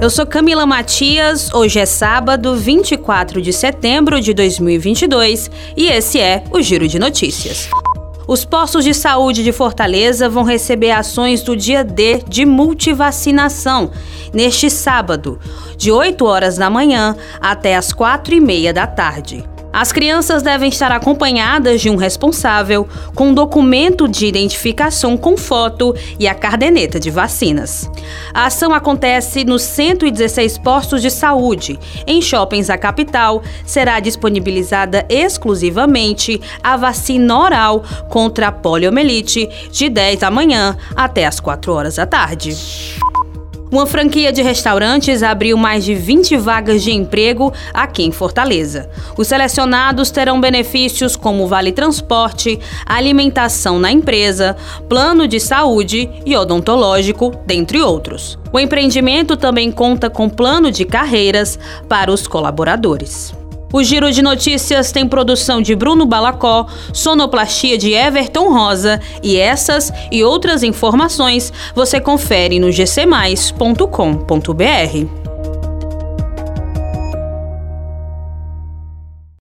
Eu sou Camila Matias. Hoje é sábado, 24 de setembro de 2022 e esse é o Giro de Notícias. Os postos de saúde de Fortaleza vão receber ações do dia D de multivacinação neste sábado, de 8 horas da manhã até as 4 e meia da tarde. As crianças devem estar acompanhadas de um responsável com documento de identificação com foto e a cardeneta de vacinas. A ação acontece nos 116 postos de saúde. Em shoppings da capital, será disponibilizada exclusivamente a vacina oral contra a poliomielite de 10 da manhã até as 4 horas da tarde. Uma franquia de restaurantes abriu mais de 20 vagas de emprego aqui em Fortaleza. Os selecionados terão benefícios como vale transporte, alimentação na empresa, plano de saúde e odontológico, dentre outros. O empreendimento também conta com plano de carreiras para os colaboradores. O Giro de Notícias tem produção de Bruno Balacó, sonoplastia de Everton Rosa e essas e outras informações você confere no gcmais.com.br.